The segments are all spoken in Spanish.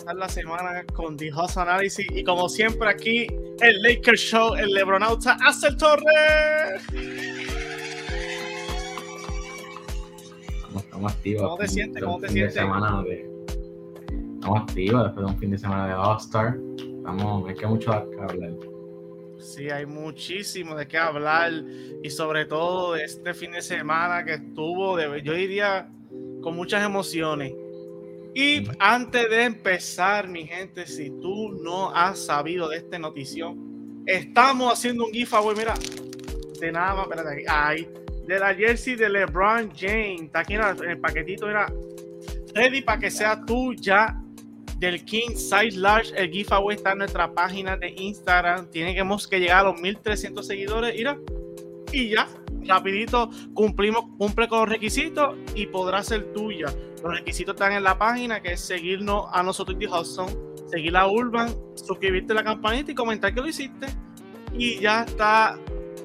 empezar la semana con The Host Analysis y como siempre aquí el Lakers Show, el Lebronauta Axel Torres. Estamos, estamos activos. ¿Cómo te sientes? de Estamos activos después de un fin de semana de All-Star. Estamos, es que hay mucho que hablar. Sí, hay muchísimo de qué hablar y sobre todo este fin de semana que estuvo, de, yo diría, con muchas emociones. Y Ujú. antes de empezar, mi gente, si tú no has sabido de esta notición, estamos haciendo un giveaway, mira, de nada más, espérate aquí, ahí, de la jersey de LeBron James, está aquí en, el paquetito, mira, ready para que sea tuya del King Size Large. El giveaway está en nuestra página de Instagram. Tenemos que llegar a los 1300 seguidores. Mira, y ya, rapidito cumplimos, cumple con los requisitos y podrá ser tuya. Los requisitos están en la página, que es seguirnos a nosotros de Hudson, seguir a Urban, suscribirte a la campanita y comentar que lo hiciste. Y ya está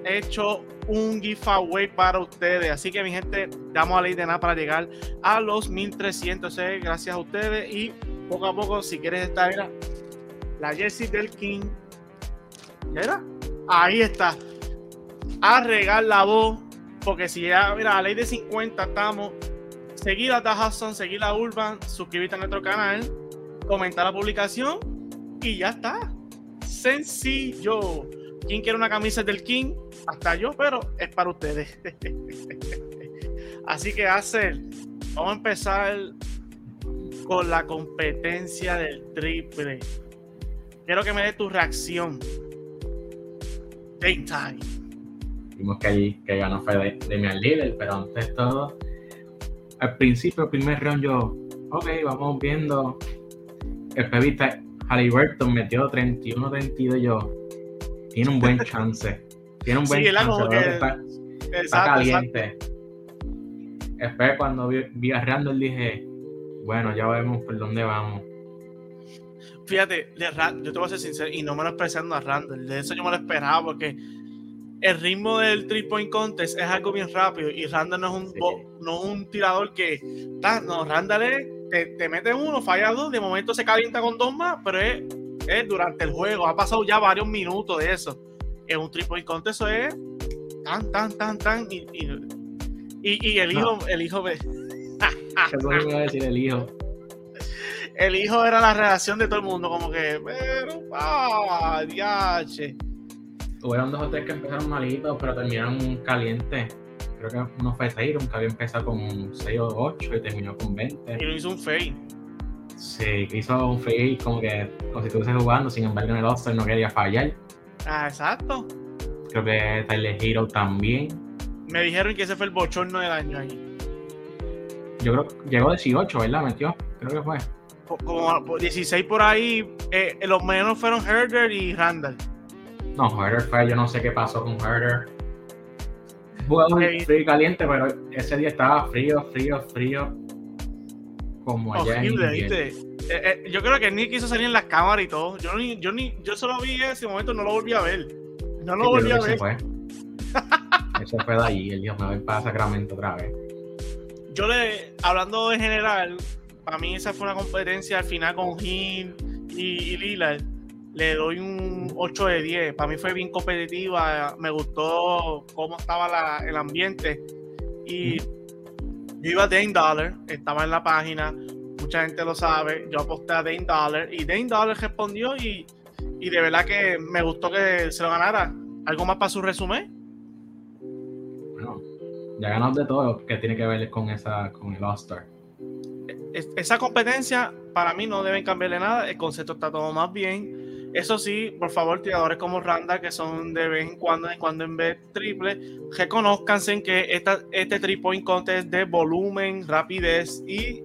hecho un giveaway para ustedes. Así que mi gente, damos a ley de nada para llegar a los 1300. eh, Gracias a ustedes y poco a poco, si quieres estar, la jersey del King. ¿Era? Ahí está. A regar la voz. Porque si ya, mira, a ley de 50 estamos. Seguir a The Hudson, seguir a Urban, suscribirte a nuestro canal, comentar la publicación y ya está. Sencillo. ¿Quién quiere una camisa del King? Hasta yo, pero es para ustedes. Así que, hacer, vamos a empezar con la competencia del triple. Quiero que me dé tu reacción. Game time. Vimos que allí que ganó fue de, Damian Lillard, pero antes de todo, al principio, el primer round, yo, ok, vamos viendo. El pebita Halliburton metió 31-32, yo, tiene un buen chance. Tiene un buen Sí, chance. que- está, Exacto, está exacto. caliente. Después, cuando vi, vi a Randall, dije, bueno, ya vemos por dónde vamos. Fíjate, de Ra- yo te voy a ser sincero, y no me lo expresando a Randall. De eso yo me lo esperaba porque el ritmo del three point contest es algo bien rápido y Randall no es un, Sí. no es un tirador que. No, Randall es, te, te mete uno, falla dos, de momento se calienta con dos más, pero es, es durante el juego. Ha pasado ya varios minutos de eso. En un three point contest eso es tan, tan, tan, tan. Y, y, y- y el hijo, el hijo ve- ¿Qué es lo que iba a decir el hijo? el hijo era la reacción de todo el mundo, como que, pero, ah, diache. Hubieron dos o tres que empezaron malitos, pero terminaron calientes. Creo que uno fue Tyron, que había empezado con 6 o 8 y terminó con 20. Y lo hizo un fake. Sí, hizo un fake como que como si estuviese jugando, sin embargo en el All-Star no quería fallar. Ah, exacto. Creo que Tyler Hero también. Me dijeron que ese fue el bochorno del año ahí. Yo creo que llegó 18, ¿verdad? Metió, creo que fue. Como por 16 por ahí, eh, los menos fueron Herder y Randall. No, Herder fue, yo no sé qué pasó con Herder. Jugador Ok. frío y caliente, pero ese día estaba frío, frío, frío. Como allá Horrible. ¿viste? Eh, eh, yo creo que ni quiso salir en las cámaras y todo. Yo ni, yo ni, yo solo vi ese momento, no lo volví a ver. No lo Sí, volví a ver. se fue. Se fue de allí, él dijo, me voy para Sacramento otra vez. Yo le, hablando en general, para mí esa fue una competencia al final con Hill y, y Lillard. Le doy un 8 de 10. Para mí fue bien competitiva. Me gustó cómo estaba la- el ambiente. Y yo iba a Dane Dollar, estaba en la página. Mucha gente lo sabe. Yo aposté a Dane Dollar y Dane Dollar respondió y, y de verdad que me gustó que se lo ganara. ¿Algo más para su resumen? Bueno, ya ganó de todo que tiene que ver con esa, con el All-Star. es- esa competencia para mí no deben cambiarle nada, el concepto está todo más bien. Eso sí, por favor, tiradores como Randa, que son de vez en cuando, en cuando en vez triple, reconozcanse que esta, este three point contest de volumen, rapidez y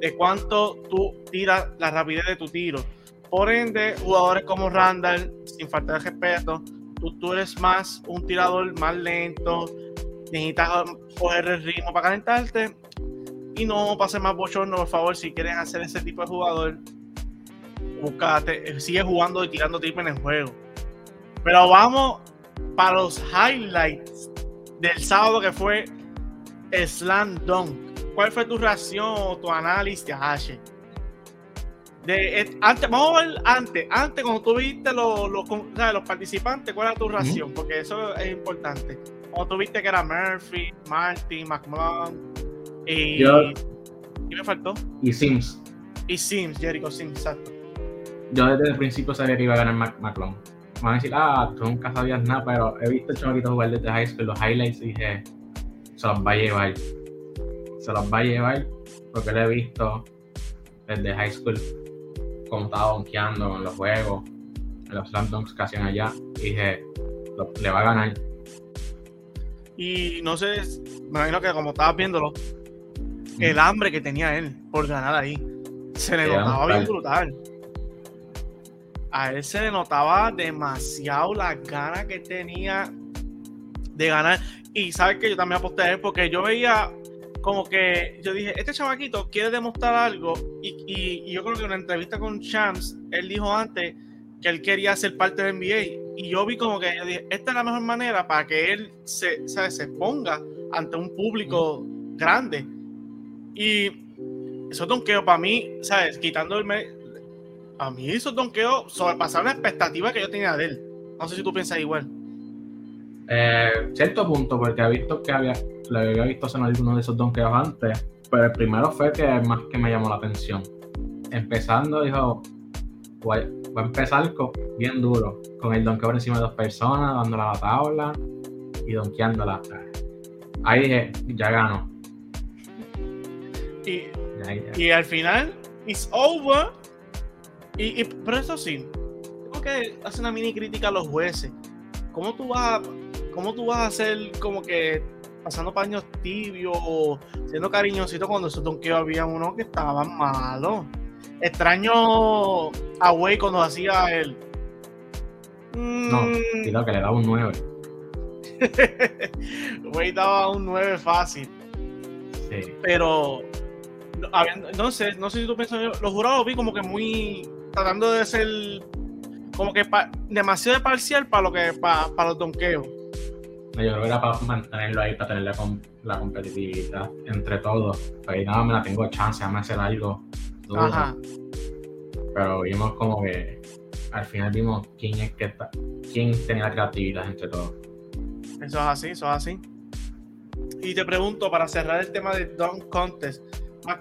de cuánto tú tiras la rapidez de tu tiro. Por ende, jugadores como Randall, sin falta de respeto, tú, tú eres más un tirador más lento, necesitas coger el ritmo para calentarte y no pase más bochorno, por favor, si quieres hacer ese tipo de jugador, búscate, sigue jugando y tirando triple en el juego. Pero vamos para los highlights del sábado que fue Slam Dunk. ¿Cuál fue tu reacción o tu análisis, H? De, eh, antes, vamos a ver antes, antes cuando tú viste los, los, los participantes, ¿cuál era tu reacción? Porque eso es importante. Cuando tú viste que era Murphy, Martin, McMahon y... Yo- ¿Qué me faltó? Y Sims. Y Sims, Jericho Sims, exacto. Yo desde el principio sabía que iba a ganar Mac McClung. Me van a decir, ah, tú nunca sabías nada, pero he visto chamaquitos jugar desde high school, los highlights, y dije, se los va a llevar. Se los va a llevar porque lo he visto desde high school, como estaba donkeando con los juegos, en los slam dunks que hacían allá, y dije, lo- le va a ganar. Y no sé, me imagino que como estabas viéndolo, el hambre que tenía él por ganar ahí, se le notaba bien brutal. A él se le notaba demasiado las ganas que tenía de ganar. Y sabes que yo también aposté a él porque yo veía como que yo dije, este chavaquito quiere demostrar algo. Y, yo creo que en una entrevista con Shams, él dijo antes que él quería ser parte del NBA. Y yo vi como que yo dije, esta es la mejor manera para que él se, se exponga ante un público grande. Y esos donkeos para mí, ¿sabes? Quitando el... me- A mí esos donkeos sobrepasaron la expectativa que yo tenía de él. No sé si tú piensas igual. Eh, cierto punto, porque he visto que había, le había visto hacer algunos de esos donkeos antes, pero el primero fue que más que me llamó la atención. Empezando, dijo, voy, voy a empezar con- bien duro, con el donkeo por encima de dos personas, dándole a la tabla y donkeándola. Ahí dije, ya gano. Y, Ya, ya. y al final, it's over. Y, y- pero eso sí, tengo que hacer una mini crítica a los jueces. ¿Cómo tú vas a, cómo tú vas a hacer como que pasando paños tibios o siendo cariñosito cuando esos donkeos había uno que estaban malos? Extraño a Way cuando hacía el. No, Mm, y lo que le daba un 9. Way daba un 9 fácil. Sí. pero no, sé, no sé si tú piensas, los jurados vi como que muy tratando de ser como que pa- demasiado parcial para lo que para, para los donkeos. Yo creo que era para mantenerlo ahí, para tener la, la competitividad entre todos. Pero ahí nada, me la tengo chance, déjame hacer algo duro. Ajá. pero vimos como que al final vimos quién es que está, quién tenía la creatividad entre todos. Eso es así, eso es así. Y te pregunto, para cerrar el tema de Dunk Contest,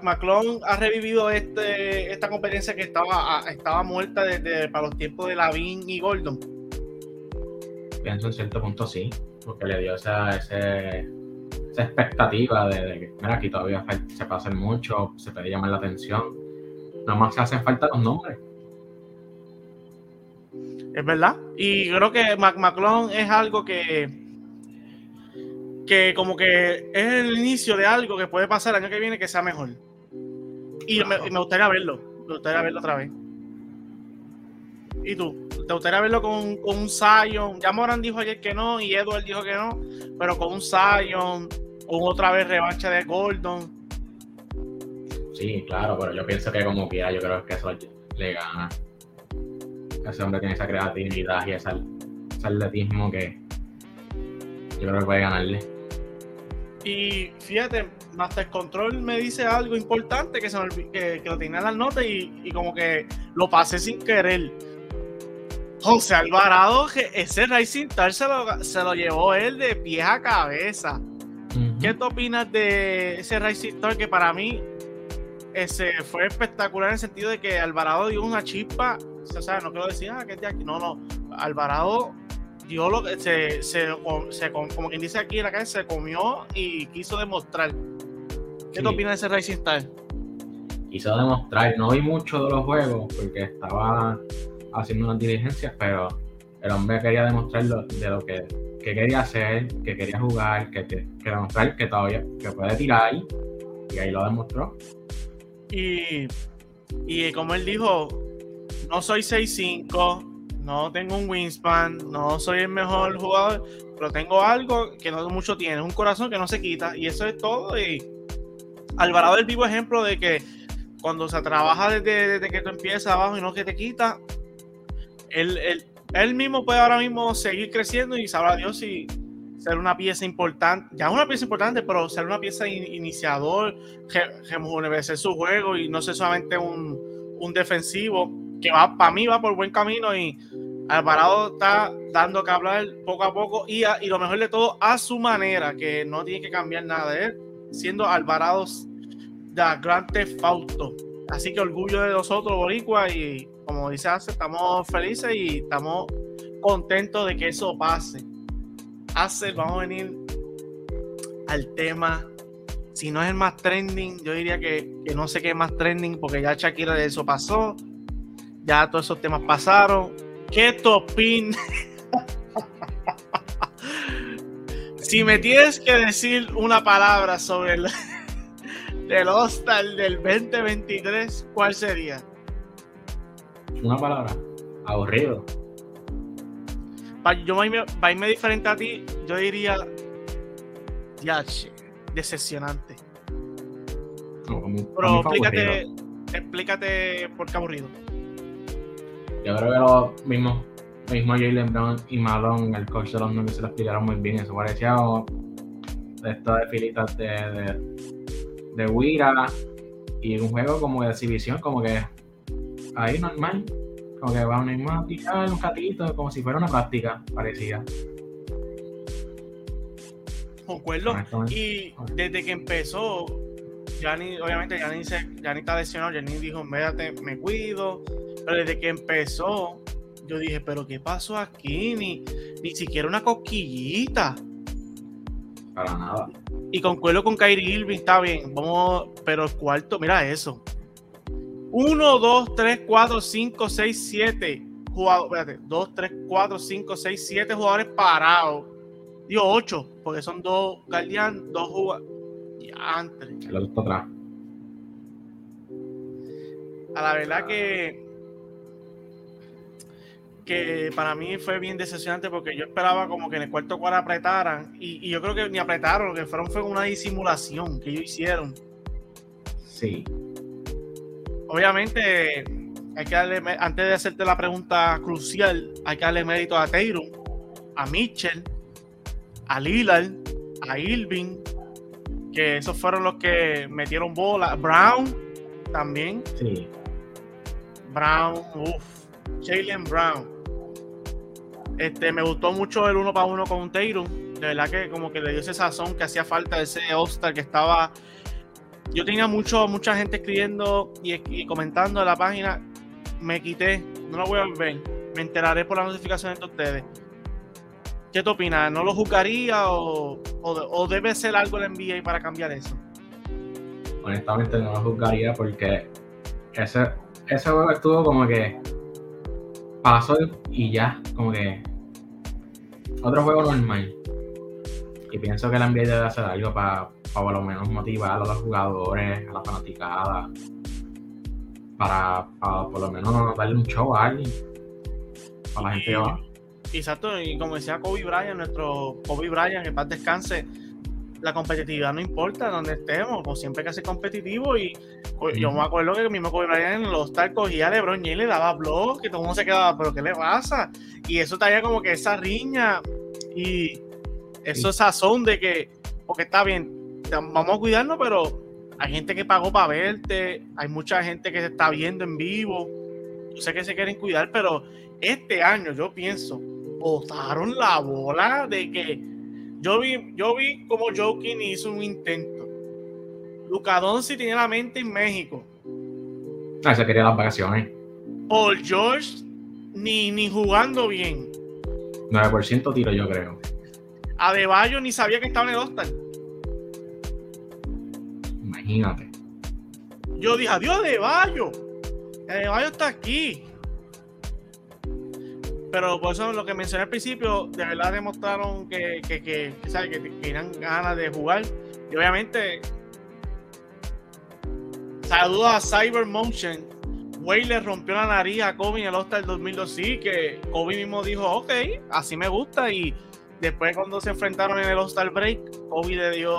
McClung ha revivido este, esta competencia que estaba, estaba muerta desde para los tiempos de Lavin y Gordon. Pienso en cierto punto sí, porque le dio esa, ese- esa expectativa de, de que, mira, aquí todavía se puede hacer mucho, se puede llamar la atención. Nada más se hacen falta los nombres. Es verdad. Y creo que McClung es algo que, que como que es el inicio de algo que puede pasar el año que viene que sea mejor. Y me, Claro. y me gustaría verlo. Me gustaría verlo otra vez. ¿Y tú? ¿Te gustaría verlo con, con un Zion? Ya Moran dijo ayer que no y Edward dijo que no, pero con un Zion, con otra vez revancha de Gordon. Sí, claro, pero yo pienso que como quiera, yo creo que eso le gana. Ese hombre tiene esa creatividad y ese atletismo que yo creo que puede ganarle. Y fíjate, Master Control me dice algo importante que, se me que, que lo tenía en las notas y, y como que lo pasé sin querer. José Alvarado, que ese Racing Star se lo, se lo llevó él de pies a cabeza. ¿Qué tú opinas de ese Racing Star que para mí ese fue espectacular en el sentido de que Alvarado dio una chispa? O sea, no quiero decir, ah, que es de aquí. No, no. Alvarado dio lo que se, se, se- como quien dice aquí en la calle, se comió y quiso demostrar. ¿Qué Sí. tú opinas de ese Racing Star? quiso demostrar. No vi mucho de los juegos porque estaba haciendo unas diligencias, pero el hombre quería demostrar lo- de lo que, que quería hacer, que quería jugar, que, que, que demostrar que todavía que puede tirar y ahí lo demostró. Y, y como él dijo, no soy 6'5, no tengo un wingspan, no soy el mejor jugador, pero tengo algo que no mucho tiene, un corazón que no se quita y eso es todo. Y Alvarado es el vivo ejemplo de que cuando se trabaja desde, que tú empiezas abajo y no que te quita, él, él, él mismo puede ahora mismo seguir creciendo y sabrá Dios si ser una pieza importante, ya es una pieza importante, pero ser una pieza in, iniciador, rejuvenecer su juego y no ser solamente un, un defensivo que va para mí va por buen camino y Alvarado está dando que hablar poco a poco y, y lo mejor de todo a su manera, que no tiene que cambiar nada de él, siendo Alvarado de Grand Theft Auto. Así que orgullo de nosotros, Boricua, y como dice Ace, estamos felices y estamos contentos de que eso pase. Ace, vamos a venir al tema. Si no es el más trending, yo diría que, que no sé qué es más trending, porque ya Shakira de eso pasó. Ya todos esos temas pasaron. ¿Qué topín? si me tienes que decir una palabra sobre el del hostal del 2023, ¿cuál sería? Una palabra. Aburrido. Yo voy a irme diferente a ti, yo diría Yache, decepcionante. No, Pero explícate, explícate por qué aburrido. Yo creo que los mismos, mismo Jalen Brown y Malone, el coach de los Nuggets, se lo explicaron muy bien. Eso parecía de esto de filitas de, de, de Wira y un juego como de exhibición, como que ahí normal. Como que vamos a tirar un ratito, como si fuera una práctica, parecía. Concuerdo. Y desde que empezó, Gianni, obviamente Gianni, se, Gianni está lesionado, Gianni dijo, médate, me cuido. Pero desde que empezó, yo dije, pero ¿qué pasó aquí? Ni, ni siquiera una cosquillita. Para nada. Y concuerdo con Kyrie Irving, está bien, vamos, pero el cuarto, mira eso. 1, 2, 3, 4, 5, 6, 7 jugadores, espérate, 2, 3, 4, 5, 6, 7 jugadores parados. Digo 8, porque son dos guardián, dos jugadores. Antes. El otro atrás. A la verdad que que para mí fue bien decepcionante porque yo esperaba como que en el cuarto cuadro apretaran y, y, yo creo que ni apretaron, lo que fueron fue una disimulación que ellos hicieron. Sí. Obviamente, hay que darle, antes de hacerte la pregunta crucial, hay que darle mérito a Tatum, a Mitchell, a Lillard, a Irving, que esos fueron los que metieron bola. Brown también. Sí. Brown, uff. Jalen Brown. Este, me gustó mucho el uno para uno con Tatum. De verdad que como que le dio ese sazón que hacía falta, ese All-Star que estaba. Yo tenía mucho, mucha gente escribiendo y, y, comentando en la página. Me quité, no lo voy a ver. Me enteraré por las notificaciones de ustedes. ¿Qué te opinas? ¿No lo juzgaría o, o, o debe ser algo el NBA para cambiar eso? Honestamente no lo juzgaría porque ese, ese juego estuvo como que pasó y ya, como que otro juego normal. Y pienso que la NBA debe hacer algo para, para por lo menos motivar a los jugadores, a la fanaticada, para, para por lo menos darle un show a alguien, para la gente que. Exacto, y como decía Kobe Bryant, nuestro Kobe Bryant, en paz descanse, la competitividad no importa donde estemos, pues siempre hay que ser competitivo y pues, yo me acuerdo que mismo Kobe Bryant en los tal cogía a LeBron James le daba blog, que todo el mundo se quedaba, pero ¿qué le pasa? Y eso traía como que esa riña y eso es sazón de que, porque está bien, vamos a cuidarnos, pero hay gente que pagó para verte, hay mucha gente que se está viendo en vivo, yo sé que se quieren cuidar, pero este año yo pienso, botaron la bola de que yo vi, yo vi como Joking hizo un intento. Luca Doncic tenía la mente en México. Ah, se quería las vacaciones. Paul George ni, ni jugando bien. 9% tiro, yo creo. Adebayo ni sabía que estaba en el hostal. Imagínate. Yo dije, adiós Adebayo. Adebayo está aquí. Pero por eso lo que mencioné al principio, de verdad demostraron que, que, que, ¿sabes? que, tenían ganas de jugar. Y obviamente, saludo a Cyber Motion. Wade le rompió la nariz a Kobe en el All-Star 2002. Sí, que Kobe mismo dijo, ok, así me gusta. Y después, cuando se enfrentaron en el All-Star Break, Kobe le dio,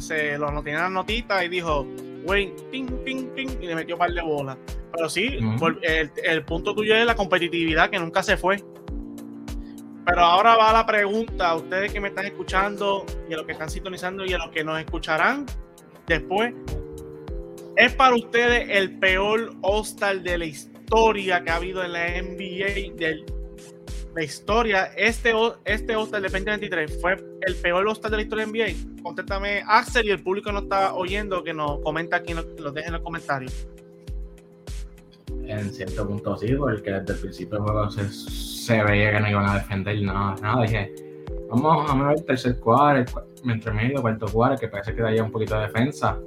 se lo tenía las notitas y dijo, Wayne, ping, ping, ping, y le metió un par de bolas. Pero sí, el, el punto tuyo es la competitividad que nunca se fue. Pero ahora va la pregunta a ustedes que me están escuchando y a los que están sintonizando y a los que nos escucharán después. ¿Es para ustedes el peor All-Star de la historia que ha habido en la NBA de la historia? Este, este All-Star de 2023 fue el peor All-Star de la historia de la NBA. Contéstame, Axel, y el público no está oyendo, que nos comenta aquí, nos, lo dejen en los comentarios. En cierto punto sí, porque desde el principio del juego se, se veía que no iban a defender nada. nada. Dije, vamos a ver el tercer cuadro, entre medio, cuarto cuadro, que parece que haya un poquito de defensa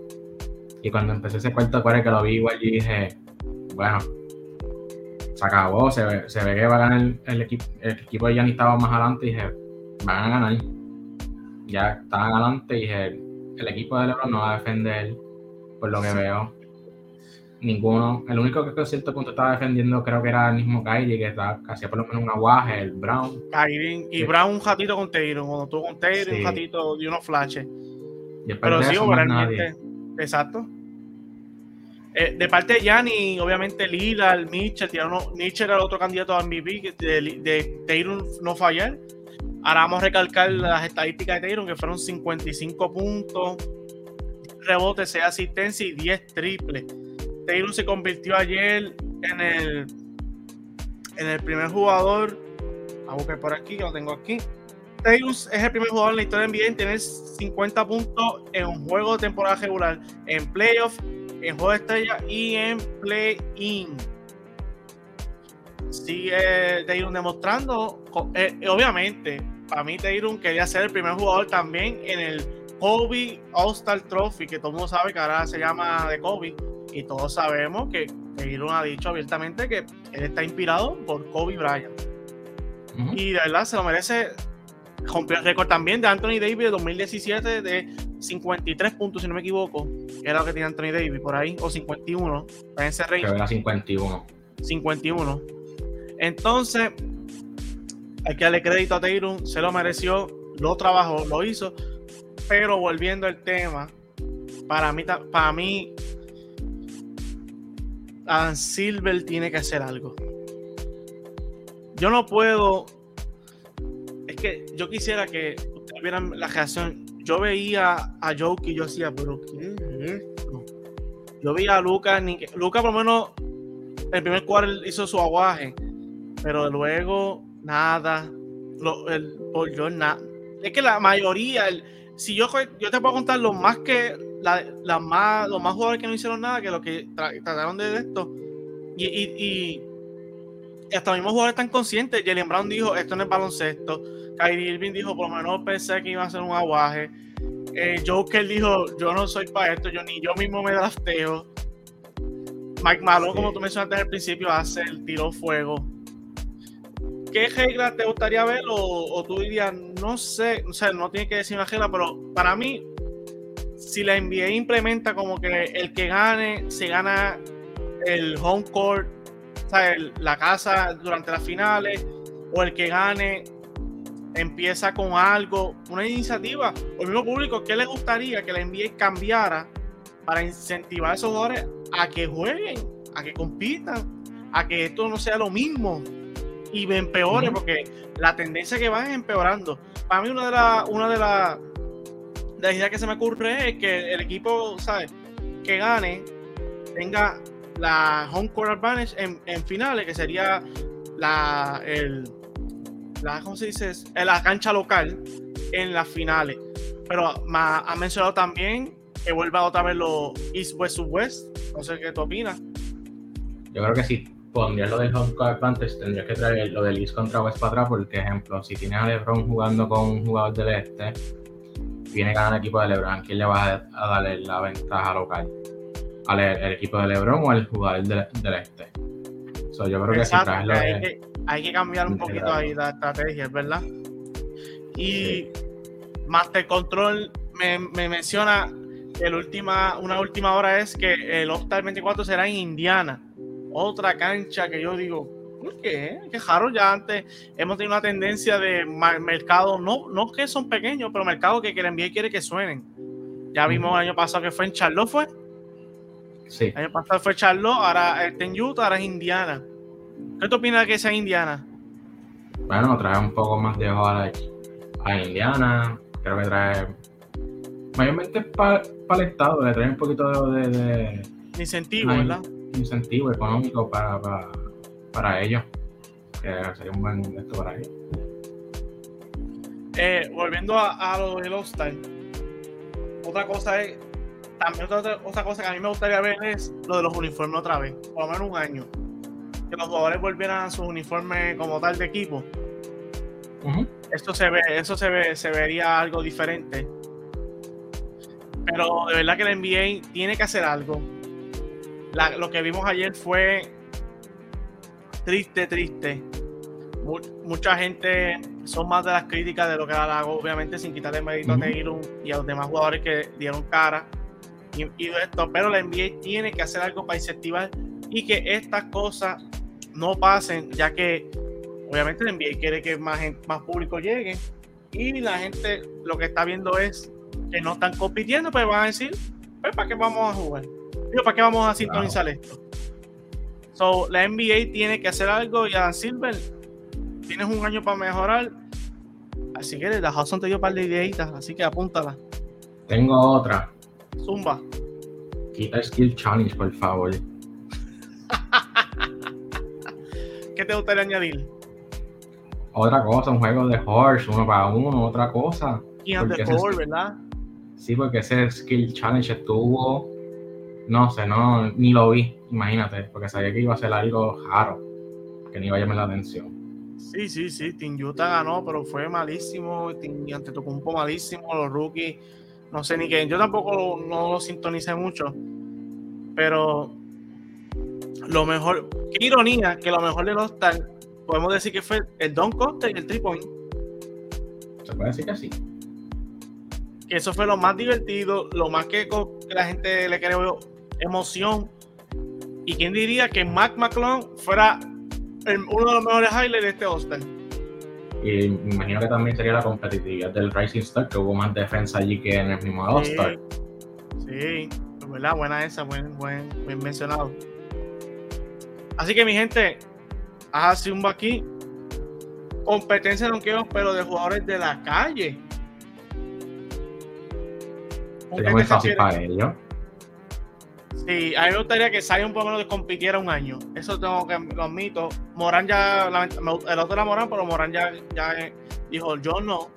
y cuando empecé ese cuarto cuarto que lo vi igual, dije, bueno, se acabó, se ve, se ve que va a ganar el, equipo. El equipo de Yanni estaba más adelante y dije, van a ganar. Ya estaban adelante y dije, el equipo de LeBron no va a defender, por lo que veo. Ninguno. El único que a cierto punto estaba defendiendo creo que era el mismo Kyrie, que hacía por lo menos un aguaje, el Brown. Kyrie y Brown un ratito con Taylor, cuando tuvo con Taylor, un ratito de unos flashes. Pero sí, realmente Exacto. Eh, de parte de Yanni, obviamente Lillard, Mitchell, Mitchell era el otro candidato a MVP de, de Taylor no fallar. Ahora vamos a recalcar las estadísticas de Taylor, que fueron 55 puntos, rebotes, 6 asistencias y 10 triples. Taylor se convirtió ayer en el, en el primer jugador. A buscar por aquí, lo tengo aquí. Taylor es el primer jugador en la historia de NBA en tener 50 puntos en un juego de temporada regular, en playoff, en juego de estrella y en play-in. Sigue Taylor demostrando, eh, obviamente, para mí Taylor quería ser el primer jugador también en el Kobe All-Star Trophy, que todo el mundo sabe que ahora se llama de Kobe, y todos sabemos que Taylor ha dicho abiertamente que él está inspirado por Kobe Bryant. Y de verdad se lo merece rompió el récord también de Anthony Davis de 2017 de 53 puntos, si no me equivoco. Era lo que tenía Anthony Davis por ahí, o 51. En ese range. era 51. 51. Entonces, hay que darle crédito a Taylor, se lo mereció, lo trabajó, lo hizo. Pero volviendo al tema, para mí, para mí, Adam Silver tiene que hacer algo. Yo no puedo que yo quisiera que ustedes vieran la reacción. Yo veía a Joke y yo decía, pero ¿qué es esto? Yo veía a Lucas, Lucas por lo menos el primer cuadro hizo su aguaje, pero luego nada. Lo, el, por yo nada. Es que la mayoría, si yo, yo te puedo contar lo más que la, más, los más jugadores que no hicieron nada que lo que trataron de esto. Y, y, y hasta los mismos jugadores están conscientes. Jalen Brown dijo: Esto no es baloncesto. Kyrie Irving dijo, por lo menos pensé que iba a ser un aguaje. Eh, Joker dijo, yo no soy para esto, yo ni yo mismo me drafteo. Mike Malone, como tú mencionaste al principio, hace el tiro fuego. ¿Qué regla te gustaría ver? O, tú dirías, no sé, o sea, no tiene que decir una regla, pero para mí, si la NBA implementa como que el que gane, se gana el home court, o sea, la casa durante las finales, o el que gane empieza con algo, una iniciativa, o el mismo público, ¿qué le gustaría que la NBA cambiara para incentivar a esos jugadores a que jueguen, a que compitan, a que esto no sea lo mismo y me empeore, porque la tendencia que va es empeorando. Para mí, una de las una de las la ideas que se me ocurre es que el equipo, ¿sabes? Que gane, tenga la home court advantage en, en finales, que sería la, el, la, ¿cómo se dice? En la cancha local en las finales. Pero ha mencionado también que vuelva otra vez los East West West. No sé qué tú opinas. Yo creo que si pondrías lo del home court advantage, tendrías que traer lo del East contra West para atrás, porque, ejemplo, si tienes a LeBron jugando con un jugador del este, viene a ganar el equipo de LeBron, ¿quién le va a, darle la ventaja local? ¿Al el, equipo de LeBron o al jugador del, este? yo creo que si traes lo de hay que cambiar un poquito ahí la estrategia, ¿verdad? Y Master Control me, menciona que última, una última hora es que el All 24 será en Indiana. Otra cancha que yo digo, ¿por qué? Qué raro, ya antes hemos tenido una tendencia de mercado, no, no que son pequeños, pero mercados que quieren y quiere que suenen. Ya vimos el año pasado que fue en Charlotte, fue. Sí. El año pasado fue Charlotte, ahora está en Utah, ahora es Indiana. ¿Qué tú opinas de que sea Indiana? Bueno, trae un poco más de a, a Indiana. Creo que trae. Mayormente para el estado, le trae un poquito de, de Incentivo, Ay. ¿verdad? Incentivo económico para, para, para ellos. Que sería un buen esto para ellos. Eh, volviendo a, a lo del All-Star, otra cosa es, también otra, otra cosa que a mí me gustaría ver es lo de los uniformes otra vez, por lo menos un año. Que los jugadores volvieran a sus uniformes como tal de equipo. Ujú. Esto se ve, eso se ve, se vería algo diferente. Pero de verdad que la NBA tiene que hacer algo. La- lo que vimos ayer fue triste, triste. Mu- mucha gente son más de las críticas de lo que la hago, obviamente sin quitarle mérito Ujú. a Taylor y a los demás jugadores que dieron cara y, esto. Pero la NBA tiene que hacer algo para incentivar y que estas cosas no pasen, ya que obviamente la NBA quiere que más, más público llegue y la gente lo que está viendo es que no están compitiendo, pues van a decir, pues ¿para qué vamos a jugar? Digo, ¿para qué vamos a sintonizar esto? So, la NBA tiene que hacer algo y a Silver, tienes un año para mejorar. Así que la Hudson te dio un par de ideitas, así que apúntala. Tengo otra. Zumba. Quita Skill Challenge, por favor. ¿Qué te gustaría añadir? Otra cosa, un juego de horse, uno para uno, otra cosa. Four, es- ¿verdad? Sí, porque ese Skill Challenge estuvo. No sé, no, ni lo vi, imagínate, porque sabía que iba a ser algo raro, que ni iba a llamar la atención. Sí, sí, sí. Team Utah ganó, pero fue malísimo. Team Antetokounmpo malísimo. Los rookies, no sé ni qué. Yo tampoco lo- no lo sintonicé mucho. Pero lo mejor, qué ironía que lo mejor de los All-Star, podemos decir que fue el Don Costa y el three point. Se puede decir que sí. Que eso fue lo más divertido, lo más que, la gente le creó emoción. Y quién diría que Mac McClung fuera el- uno de los mejores highlights de este All-Star. Y me imagino que también sería la competitividad del Rising Star, que hubo más defensa allí que en el mismo All-Star. Sí, es verdad, buena esa, buen, buen, bien mencionado. Así que mi gente, hace un aquí. Competencia no quiero, pero de jugadores de la calle. ¿Con Sería muy fácil para ellos. Sí, a mí me gustaría que Zion por lo menos compitiera un año. Eso tengo que admito. Morán ya, el otro era Morán, pero Morán ya, ya eh, dijo, yo no.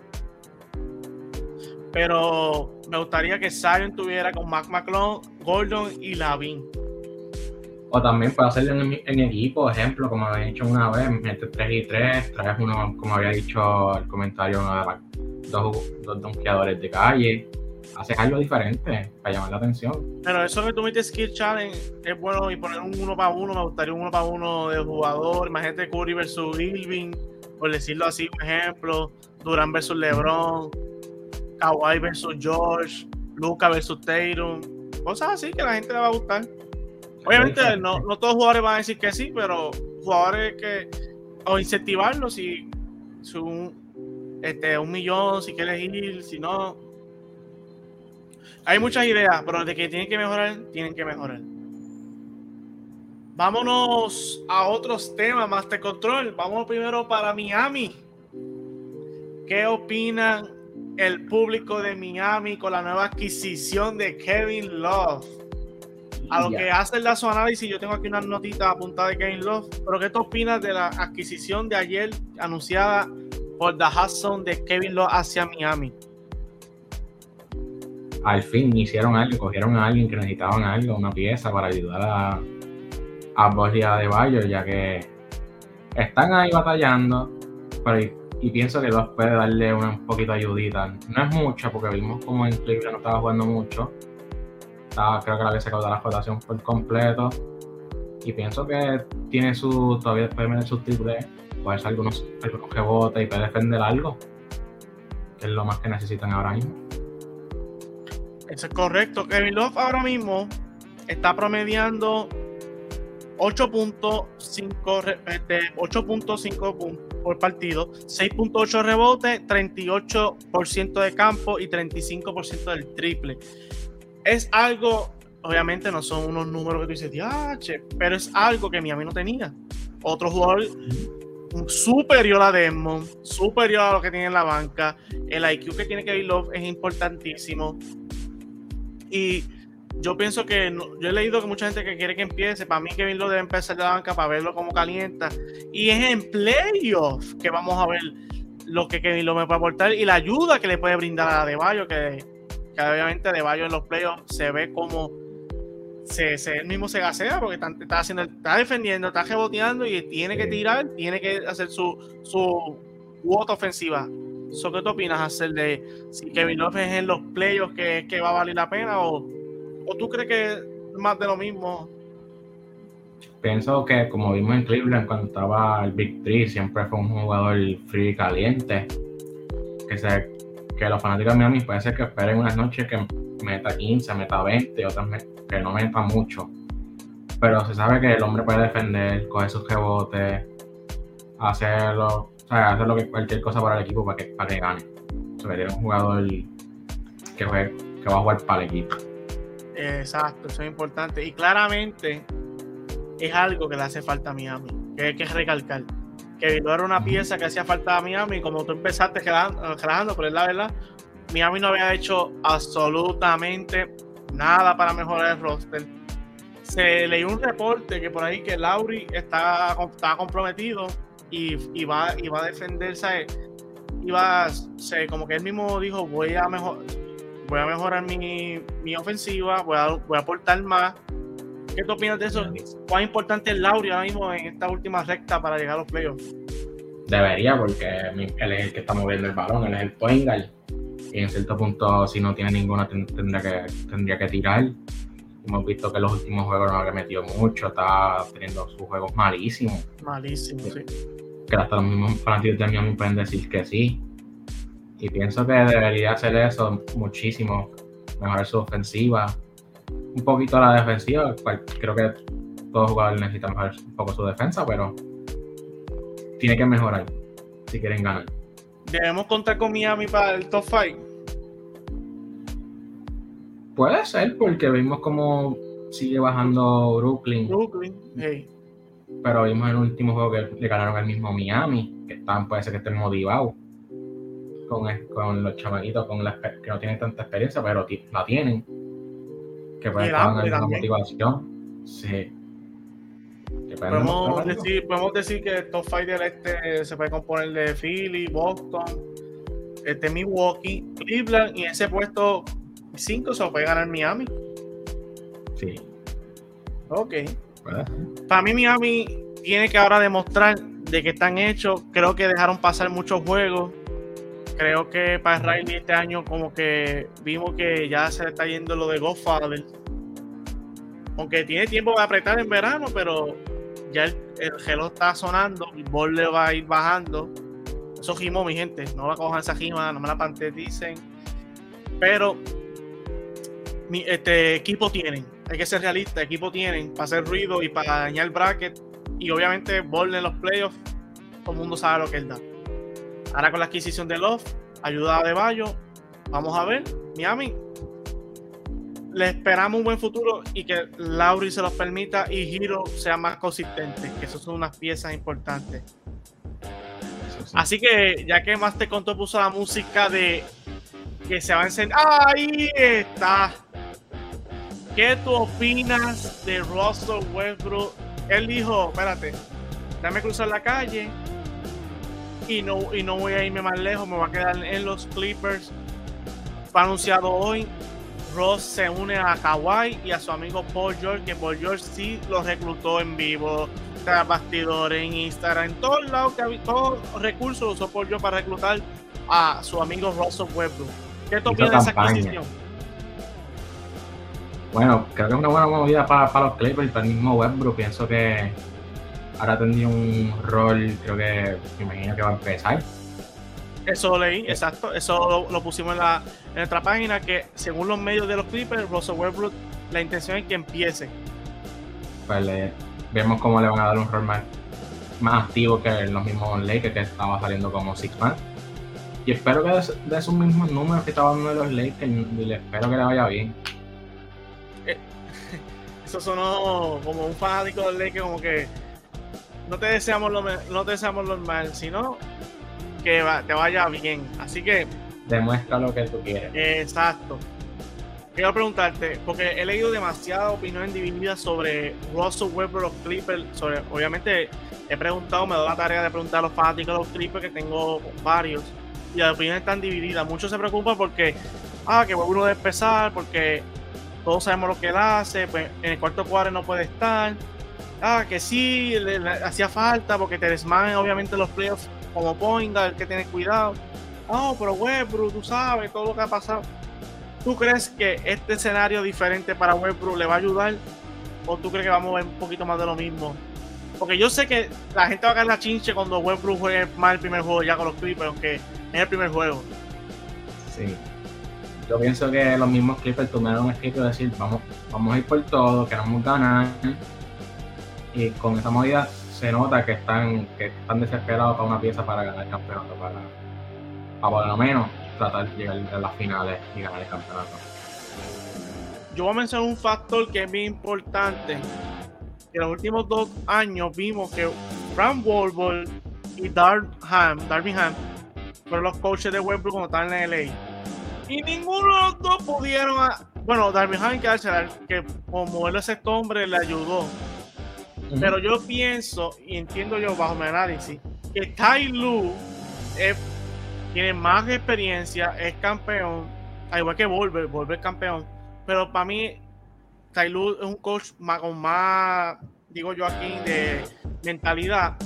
Pero me gustaría que Zion tuviera con Mac McClung, Gordon y Lavin. O también puede hacerlo en, en equipo, ejemplo, como había dicho una vez, mete 3 y 3, traes uno, como había dicho el comentario, dos, dos donkeadores de calle. Haces algo diferente para llamar la atención. Pero eso que tú metes Skill Challenge es bueno y poner un uno para uno. Me gustaría un uno para uno de jugador. Imagínate Curry versus Irving, por decirlo así, un ejemplo. Durán versus LeBron, Kawhi versus George, Luca versus Tatum. Cosas así que a la gente le va a gustar. Obviamente, no, no todos los jugadores van a decir que sí, pero jugadores que. O incentivarlos si, si un, este, un millón, si quieres ir, si no. Hay muchas ideas, pero de que tienen que mejorar, tienen que mejorar. Vámonos a otros temas, Master Control. Vamos primero para Miami. ¿Qué opinan el público de Miami con la nueva adquisición de Kevin Love? A lo que hace el su análisis, yo tengo aquí unas notitas apuntadas de Kevin Love. Pero ¿qué tú opinas de la adquisición de ayer anunciada por The Hudson de Kevin Love hacia Miami? Al fin hicieron algo, cogieron a alguien que necesitaban algo, una pieza para ayudar a, a Bosch y a De Bayo, ya que están ahí batallando, pero y, pienso que los puede darle una, un poquito de ayudita. No es mucho, porque vimos como en Cleveland no estaba jugando mucho. Estaba, creo que le había sacado la rotación por completo. Y pienso que tiene su, todavía puede meter sus triples, puede hacer algunos, algunos rebotes y puede defender algo. Que es lo más que necesitan ahora mismo. Eso es correcto. Kevin Love ahora mismo está promediando 8.5 re- este, 8.5 puntos por partido, 6.8 rebotes, 38% de campo y 35% del triple. Es algo, obviamente no son unos números que tú dices, pero es algo que Miami no tenía. Otro jugador superior a Desmond, superior a lo que tiene en la banca. El IQ que tiene Kevin Love es importantísimo. Y yo pienso que yo he leído que mucha gente que quiere que empiece. Para mí, Kevin Love debe empezar de la banca para verlo cómo calienta. Y es en playoff que vamos a ver lo que Kevin Love puede aportar y la ayuda que le puede brindar a Adebayo, que, que obviamente Adebayo en los playoffs se ve como se, se- él mismo se gasea porque está, está está defendiendo, está reboteando y tiene que tirar, tiene que hacer su, su cuota ofensiva. So, ¿Qué tú opinas hacer de si Kevin Love es en los playoffs que, que va a valer la pena o, o tú crees que es más de lo mismo? Pienso que, como vimos en Cleveland, cuando estaba el Big Three, siempre fue un jugador frío y caliente. Que, se, que los fanáticos de Miami puede ser que esperen unas noches que meta 15, meta 20, otras que no meta mucho. Pero se sabe que el hombre puede defender, coger sus rebotes, hacerlo, sea, hacer lo que, cualquier cosa para el equipo para que, para que gane. O sea, un jugador que, juegue- que va a jugar para el equipo. Exacto, eso es importante. Y claramente es algo que le hace falta a Miami, que hay que recalcar. Que no era una pieza que hacía falta a Miami, como tú empezaste relajando, pero es la verdad, Miami no había hecho absolutamente nada para mejorar el roster. Se leyó un reporte que por ahí que Lauri está, está comprometido y, y va, y va a defenderse. Y va, se, como que él mismo dijo, voy a mejor, voy a mejorar mi, mi ofensiva, voy a, voy a aportar más. ¿Qué tú opinas de eso? ¿Cuán importante es Lauri ahora mismo en esta última recta para llegar a los playoffs? Debería, porque él es el que está moviendo el balón, él es el point guard. Y en cierto punto, si no tiene ninguna, ten- tendría que, tendría que tirar. Hemos visto que en los últimos juegos no había metido mucho, está teniendo sus juegos malísimos. Malísimo, sí. Que hasta los mismos fanáticos de Miami pueden decir que sí. Y pienso que debería hacer eso muchísimo, mejorar su ofensiva, un poquito la defensiva. Creo que todo jugador necesita mejorar un poco su defensa, pero tiene que mejorar si quieren ganar. Debemos contar con Miami para el top 5. Puede ser, porque vimos como sigue bajando Brooklyn, Brooklyn, hey. Pero vimos el último juego que le ganaron al mismo Miami, que están, puede ser que estén motivados con, con los chamaquitos con la, que no tienen tanta experiencia, pero la tienen. Que pueden estar en también. motivación. Sí. Podemos decir, podemos decir que el top 5 del este se puede componer de Philly, Boston, este Milwaukee, Cleveland y ese puesto 5 se lo puede ganar Miami. Sí, Ok. Para mí Miami tiene que ahora demostrar de que están hechos. Creo que dejaron pasar muchos juegos. Creo que para Riley este año como que vimos que ya se está yendo lo de Godfather. Aunque tiene tiempo para apretar en verano, pero ya el, el reloj está sonando, el bol le va a ir bajando. Eso gimó, mi gente. No la cojan esa gima, no me la panteticen. Pero mi, este equipo tienen. Hay que ser realista, equipo tienen para hacer ruido y para dañar el bracket. Y obviamente Ball en los playoffs, todo el mundo sabe lo que él da. Ahora con la adquisición de Love, ayuda de Bayo, vamos a ver, Miami. Le esperamos un buen futuro y que Lauri se los permita y Hiro sea más consistente, que eso son unas piezas importantes. Sí. Así que ya que Master Conto puso la música de que se va a encender. Ahí está. ¿Qué tú opinas de Russell Westbrook? Él dijo, espérate, déjame cruzar la calle y no, y no voy a irme más lejos, me voy a quedar en los Clippers. Fue anunciado hoy. Ross se une a Kawhi y a su amigo Paul George, que Paul George sí lo reclutó en vivo, tras bastidores, en Instagram, en todos lados, todos los recursos lo usó Paul George para reclutar a su amigo Russell Westbrook. ¿Qué tú Hizo opinas de esa adquisición? Bueno, creo que es una buena movida para, para los Clippers, para el mismo Westbrook. Pienso que ahora tendría un rol, creo que me imagino que va a empezar. Eso lo leí, exacto. Eso lo, lo pusimos en, la, en nuestra página, que según los medios de los Clippers, Russell Westbrook, la intención es que empiece. Pues le, vemos cómo le van a dar un rol más, más activo que los mismos Lakers que estaba saliendo como Six Man. Y espero que de, de esos mismos números que estaban dando los Lakers, y le espero que le vaya bien. Eso sonó como un fanático del Lakers, como que no te deseamos lo, no te deseamos lo mal, sino que va- te vaya bien. Así que Demuestra lo que tú quieres. Exacto. Quiero preguntarte, porque he leído demasiadas opiniones divididas sobre Russell Westbrook, los Clippers. Sobre, obviamente, he preguntado, me doy la tarea de preguntar a los fanáticos de los Clippers, que tengo varios, y las opiniones están divididas. Muchos se preocupan porque, ah, que Westbrook debe empezar, porque todos sabemos lo que él hace, pues en el cuarto cuadro no puede estar. Ah, que sí, le, hacía falta, porque te desmayan obviamente los playoffs como point guard, que tener cuidado. No, pero Westbrook, tú sabes todo lo que ha pasado. ¿Tú crees que este escenario diferente para Westbrook le va a ayudar? ¿O tú crees que vamos a ver un poquito más de lo mismo? Porque yo sé que la gente va a caer la chinche cuando Westbrook juegue mal el primer juego ya con los Clippers, aunque es el primer juego. Sí. Yo pienso que los mismos Clippers tomaron un escrito de decir, vamos, vamos a ir por todo, queremos ganar. Y con esa movida se nota que están, que están desesperados para una pieza para ganar el campeonato, para, para por lo menos tratar de llegar a las finales y ganar el campeonato. Yo voy a mencionar un factor que es bien importante. En los últimos dos años vimos que Frank Wolbol y Darham, Darvingham fueron los coaches de Westbrook cuando estaban en LA. Y ninguno de los dos pudieron. a- bueno, Darvingham que, que como él es este hombre le ayudó. Pero yo pienso, y entiendo yo bajo mi análisis, que Tai Lu es- tiene más experiencia, es campeón, al igual que Volver, Volver campeón. Pero para mí, Tai Lu es un coach más, con más, digo yo aquí, de mentalidad.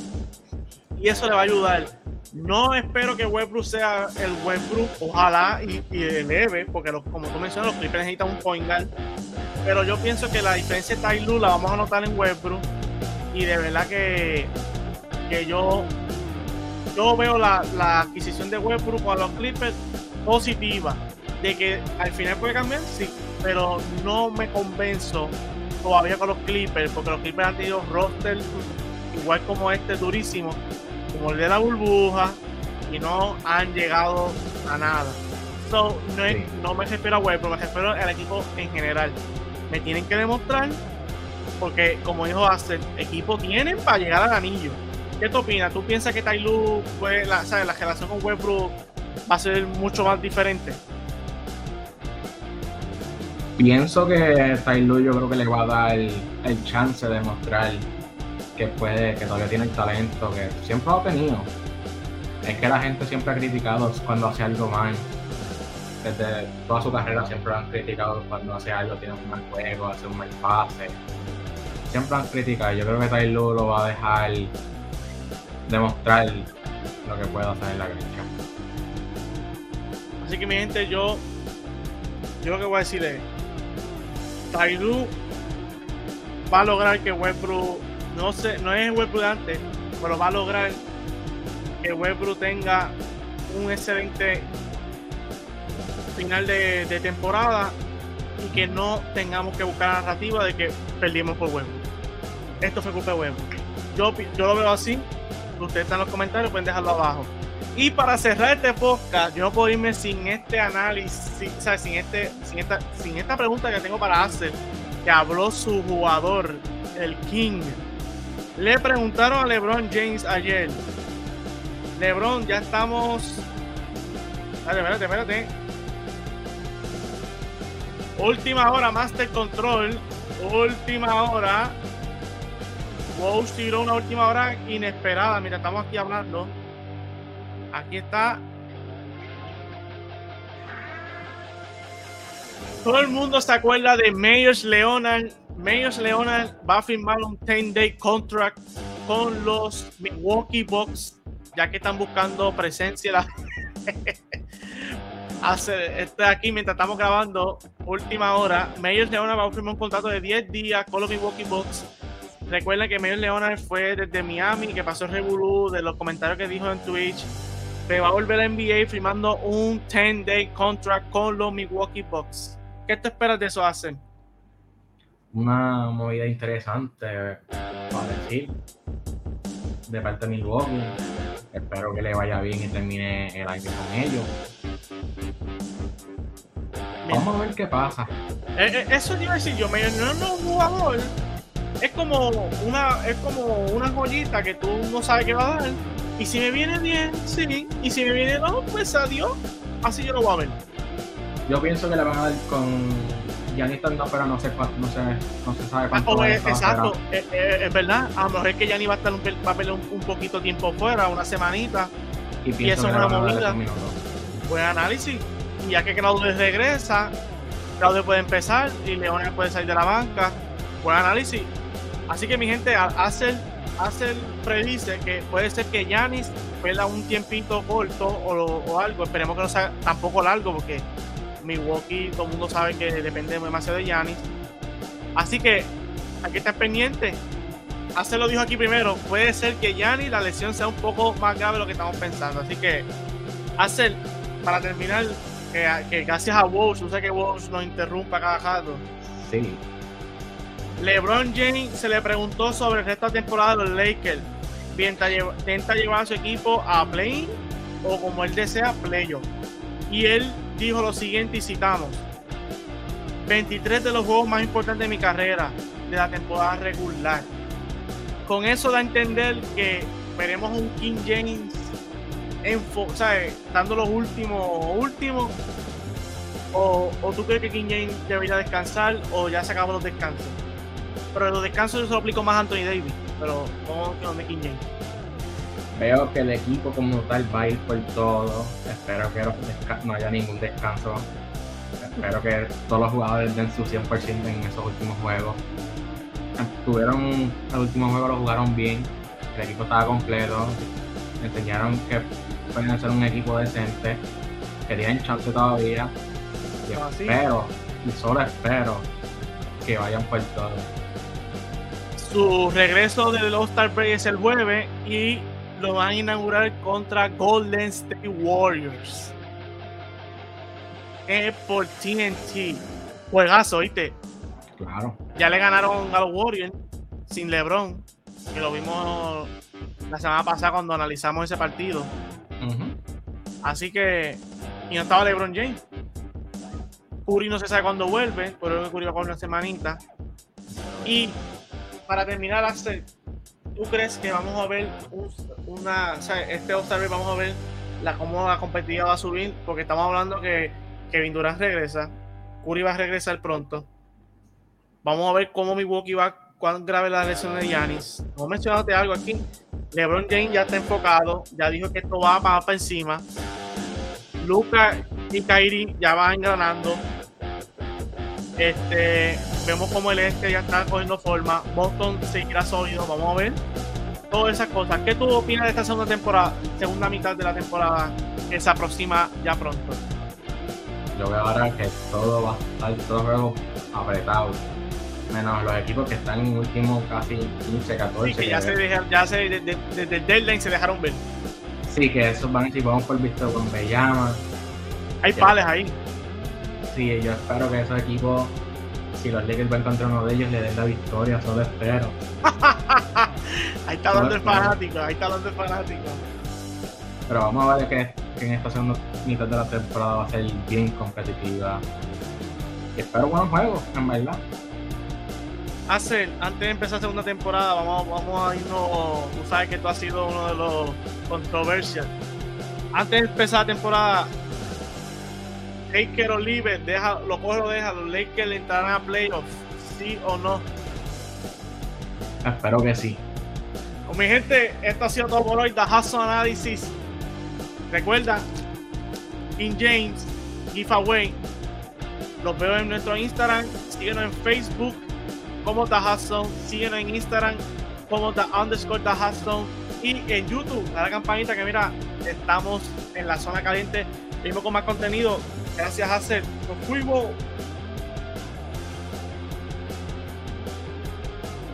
Y eso le va a ayudar. No espero que Westbrook sea el Westbrook, ojalá y, y porque como tú mencionas, los Clippers necesitan un point guard. Pero yo pienso que la diferencia de Tai la vamos a notar en Westbrook y de verdad que, que yo yo veo la, la adquisición de Westbrook a los Clippers positiva de que al final puede cambiar sí pero no me convenzo todavía con los Clippers porque los Clippers han tenido roster igual como este durísimo como el de la burbuja y no han llegado a nada so, no, es- Sí. no me refiero a Westbrook me refiero al equipo en general me tienen que demostrar porque, como dijo Axel, equipo tienen para llegar al anillo. ¿Qué tú opinas? ¿Tú piensas que Tailu, pues, la, ¿sabes? la relación con Westbrook va a ser mucho más diferente? Pienso que Tyloo yo creo que le va a dar el chance de mostrar que puede, que todavía tiene el talento, que siempre ha tenido. Es que la gente siempre ha criticado cuando hace algo mal. Desde toda su carrera siempre lo han criticado cuando hace algo, tiene un mal juego, hace un mal pase. Siempre lo han criticado. Yo creo que Tyloo lo va a dejar demostrar lo que puede hacer en la cancha. Así que, mi gente, yo, yo lo que voy a decir es: Tailu va a lograr que Westbrook, no sé, no es Westbrook de antes, pero va a lograr que Westbrook tenga un excelente final de, temporada y que no tengamos que buscar la narrativa de que perdimos por Westbrook. Esto fue culpa de Westbrook. Yo, yo lo veo así. Ustedes están en los comentarios, pueden dejarlo abajo. Y para cerrar este podcast, yo no puedo irme sin este análisis, sin, este, esta pregunta que tengo para hacer, que habló su jugador, el King. Le preguntaron a LeBron James ayer. LeBron, ya estamos. Dale, espérate, espérate. Última hora, Master Control. Última hora. Wow, tiró una última hora inesperada. Mira, estamos aquí hablando. Aquí está. Todo el mundo se acuerda de Mayors Leonard. Mayors Leonard va a firmar un 10-day contract con los Milwaukee Bucks, ya que están buscando presencia. Hace, este aquí, mientras estamos grabando, última hora, Mayors Leonard va a firmar un contrato de 10 días con los Milwaukee Bucks. Recuerden que Mayors Leonard fue desde Miami, que pasó el revolú de los comentarios que dijo en Twitch. Se va a volver a NBA firmando un 10-day contract con los Milwaukee Bucks. ¿Qué te esperas de eso, Hacen? una movida interesante para decir de parte de Milwaukee. Espero que le vaya bien y termine el año con ellos. Vamos a ver qué pasa. Eh, eh, eso te iba a decir yo, me no, no, un jugador es como una es como una joyita que tú no sabes qué va a dar. Y si me viene bien, sí. Y si me viene no, pues adiós. Así yo lo voy a ver. Yo pienso que le van a dar con Giannis no, pero no sé no sé, no se sabe cuánto va a eh, estar, exacto, eh, eh, es verdad. A lo mejor es que Yanni va a estar un, va a pelear un, un poquito tiempo fuera, una semanita. y pienso eso es una movida. Buen análisis. Y ya que Claudio regresa, Claudio puede empezar y Leones puede salir de la banca. Buen análisis. Así que mi gente, Hacer predice que puede ser que Yanis pierda un tiempito corto o, algo. Esperemos que no sea tampoco largo porque Milwaukee todo el mundo sabe que depende demasiado de Yanis. Así que aquí está pendiente. Hacer lo dijo aquí primero. Puede ser que Yanis la lesión sea un poco más grave de lo que estamos pensando. Así que Hacer, para terminar, que, que gracias a Walsh, usted que Walsh nos interrumpa cada rato. Sí, LeBron James se le preguntó sobre el resto de temporada de los Lakers. Llev- intenta llevar a su equipo a play o como él desea, playoff. Y él dijo lo siguiente y citamos. 23 de los juegos más importantes de mi carrera de la temporada regular. Con eso da a entender que veremos un King James enfo- ¿sabes? dando los últimos últimos o, o tú crees que King James debería descansar o ya se acaban los descansos pero los descansos yo se lo aplico más a Anthony Davis pero no que donde King James veo que el equipo como tal va a ir por todo. Espero que no haya ningún descanso. Espero que todos los jugadores den su 100% en esos últimos juegos. Tuvieron el último juego, lo jugaron bien. El equipo estaba completo. Enseñaron que pueden ser un equipo decente. Que tienen chance todavía. Y Ah, sí. espero, y solo espero, que vayan por todo. Su regreso del All-Star Break es el jueves y lo van a inaugurar contra Golden State Warriors es por TNT juegazo ¿viste? Claro. ya le ganaron a los Warriors sin LeBron que lo vimos la semana pasada cuando analizamos ese partido Ujú. Así que. Y no estaba LeBron James. Curry no se sabe cuándo vuelve, pero que Curry va por una semanita. Y para terminar, Axel, ¿tú crees que vamos a ver un- una. O sea, este All-Star vamos a ver la, cómo la competitiva va a subir? Porque estamos hablando que Kevin Durant regresa, Curry va a regresar pronto. Vamos a ver cómo Milwaukee va, cuán grave la lesión de Giannis. No mencionaste algo aquí. LeBron James ya está enfocado, ya dijo que esto va para, para encima. Luca y Kyrie ya van engranando. Este, vemos como el este ya está cogiendo forma. Boston seguirá sólido, vamos a ver. Todas esas cosas. ¿Qué tú opinas de esta segunda temporada, segunda mitad de la temporada que se aproxima ya pronto? Yo veo ahora que todo va a estar, todo juego apretado. Menos los equipos que están en último casi 15, 14. Sí, que ya que- se dejaron, ya se, de- de- desde el deadline se dejaron ver. sí, que esos van si vamos por visto con Bellama. Hay Ya. pales ahí. Sí, yo espero que esos equipos, si los Lakers van contra uno de ellos, le den la victoria, solo espero. Ahí está hablando el Claro. fanático, ahí está hablando el fanático. Pero vamos a ver que, que en esta segunda mitad de la temporada va a ser bien competitiva. Y espero buenos juegos, en verdad. Hacer, antes de empezar la segunda temporada, vamos, vamos a irnos. Tú sabes que esto ha sido uno de los controversial. Antes de empezar la temporada, Laker o Libre, deja, lo coge o deja, los Lakers entrarán a playoffs, sí o no. Espero que sí. Pues, mi gente, esto ha sido todo por hoy. The Hustle Analysis. Recuerda, King James, giveaway. Los veo en nuestro Instagram. Síguenos en Facebook como The Hustle. Síguenos en Instagram como The underscore The Hustle. Y en YouTube, a la campanita que mira, estamos en la zona caliente. Vimos con más contenido. Gracias a hacer. Nos fuimos.